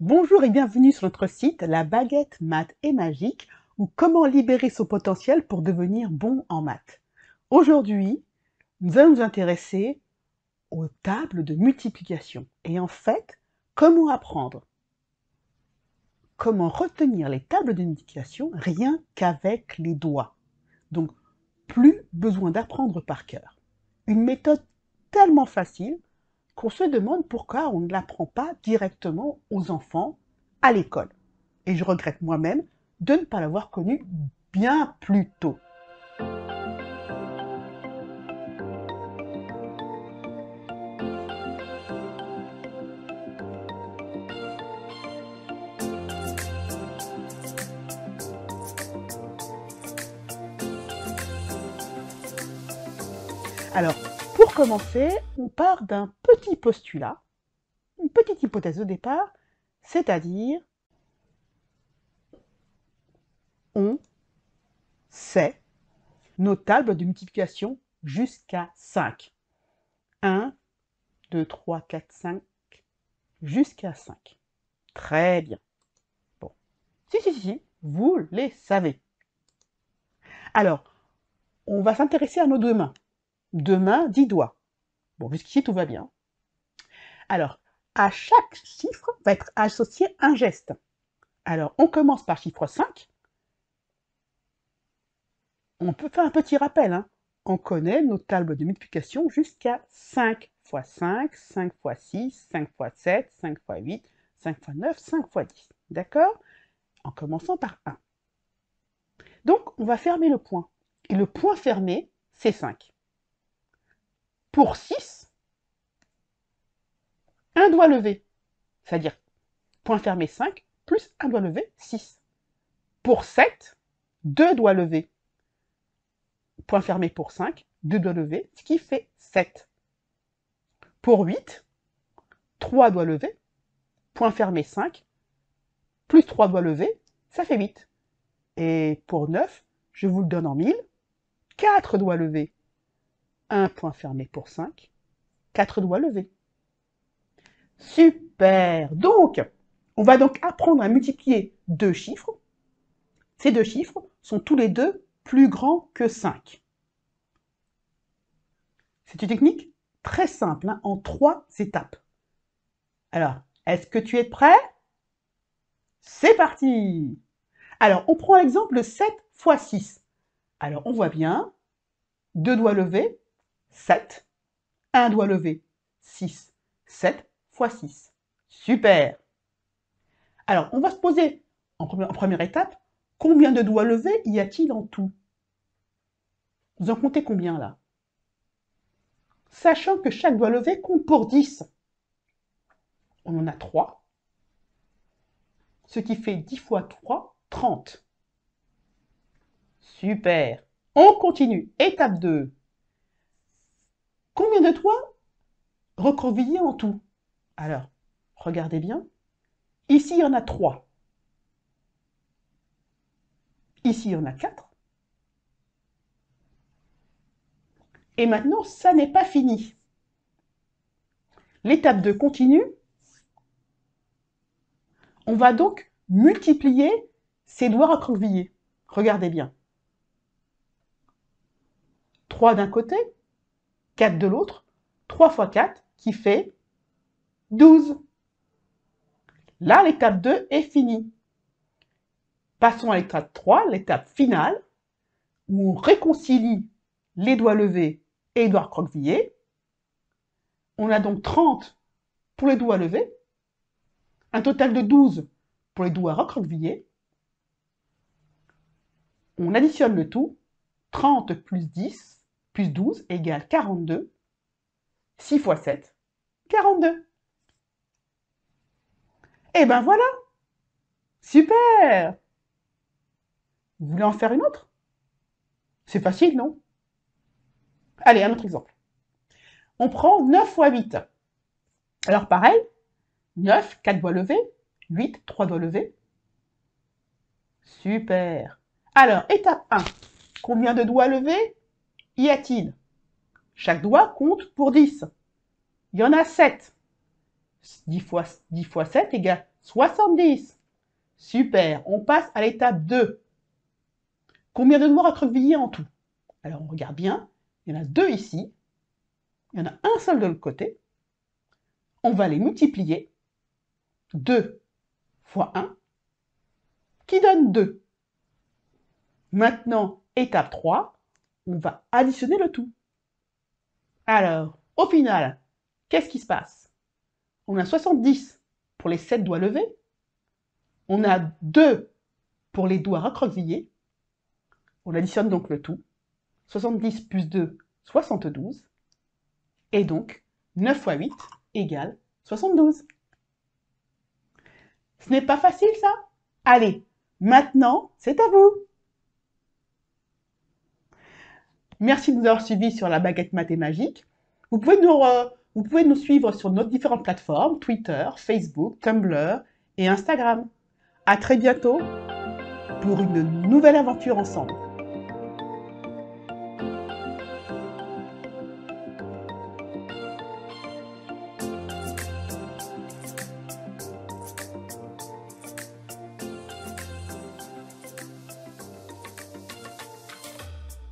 Bonjour et bienvenue sur notre site La baguette maths et magique ou comment libérer son potentiel pour devenir bon en maths. Aujourd'hui, nous allons nous intéresser aux tables de multiplication et en fait, comment apprendre? Comment retenir les tables de multiplication rien qu'avec les doigts? Donc, plus besoin d'apprendre par cœur. Une méthode tellement facile qu'on se demande pourquoi on ne l'apprend pas directement aux enfants à l'école. Et je regrette moi-même de ne pas l'avoir connu bien plus tôt. Alors, pour commencer, on part d'un petit postulat, une petite hypothèse de départ, c'est-à-dire on sait nos tables de multiplication jusqu'à 5. 1, 2, 3, 4, 5, jusqu'à 5. Très bien. Bon. Si, si, si, vous les savez. Alors, on va s'intéresser à nos deux mains deux mains, dix doigts. Bon, jusqu'ici, tout va bien. Alors, à chaque chiffre va être associé un geste. Alors, on commence par chiffre 5. On peut faire un petit rappel. Hein. On connaît nos tables de multiplication jusqu'à 5 x 5, 5 x 6, 5 x 7, 5 x 8, 5 x 9, 5 x 10. D'accord? En commençant par 1. Donc, on va fermer le point. Et le point fermé, c'est 5 pour 6, un doigt levé, c'est-à-dire point fermé 5, plus un doigt levé, 6. Pour 7, deux doigts levés, point fermé pour 5, deux doigts levés, ce qui fait 7. Pour 8, trois doigts levés, point fermé 5, plus trois doigts levés, ça fait 8. Et pour 9, je vous le donne en mille, 4 doigts levés, un point fermé pour 5, quatre doigts levés. Super Donc, on va donc apprendre à multiplier deux chiffres. Ces deux chiffres sont tous les deux plus grands que 5. C'est une technique très simple, hein, en trois étapes. Alors, est-ce que tu es prêt? C'est parti Alors, on prend l'exemple de 7 x 6. Alors, on voit bien, deux doigts levés, 7. Un doigt levé, 6. 7 fois 6. Super Alors, on va se poser, en première, étape, combien de doigts levés y a-t-il en tout? Vous en comptez combien là? Sachant que chaque doigt levé compte pour 10. On en a 3. Ce qui fait 10 fois 3, 30. Super On continue. Étape 2. Combien de toits recroquevillés en tout? Alors, regardez bien. Ici, il y en a trois. Ici, il y en a quatre. Et maintenant, ça n'est pas fini. L'étape 2 continue. On va donc multiplier ces doigts recroquevillés. Regardez bien. 3 d'un côté, 4 de l'autre, 3 fois 4 qui fait 12. Là, l'étape 2 est finie. Passons à l'étape 3, l'étape finale, où on réconcilie les doigts levés et les doigts. On a donc 30 pour les doigts levés, un total de 12 pour les doigts recroquevillés. On additionne le tout, 30 plus 10, plus 12 égale 42. 6 fois 7, 42. Et ben voilà Super Vous voulez en faire une autre? C'est facile, non? Allez, un autre exemple. On prend 9 fois 8. Alors pareil, 9, 4 doigts levés, 8, 3 doigts levés. Super Alors, étape 1. Combien de doigts levés? Y a-t-il? Chaque doigt compte pour 10. Il y en a 7. 10 fois, 10 fois 7 égale 70. Super, on passe à l'étape 2. Combien de doigts recroquevillés en tout? Alors on regarde bien, il y en a deux ici, il y en a un seul de l'autre côté. On va les multiplier. 2 fois 1, qui donne 2. Maintenant, étape 3, on va additionner le tout. Alors, au final, qu'est-ce qui se passe? On a 70 pour les 7 doigts levés, on a 2 pour les doigts recroquevillés, on additionne donc le tout. 70 plus 2, 72. Et donc, 9 fois 8 égale 72. Ce n'est pas facile ça? Allez, maintenant, c'est à vous Merci de nous avoir suivis sur la baguette mathématique. Vous pouvez nous, vous pouvez nous suivre sur nos différentes plateformes, Twitter, Facebook, Tumblr et Instagram. À très bientôt pour une nouvelle aventure ensemble.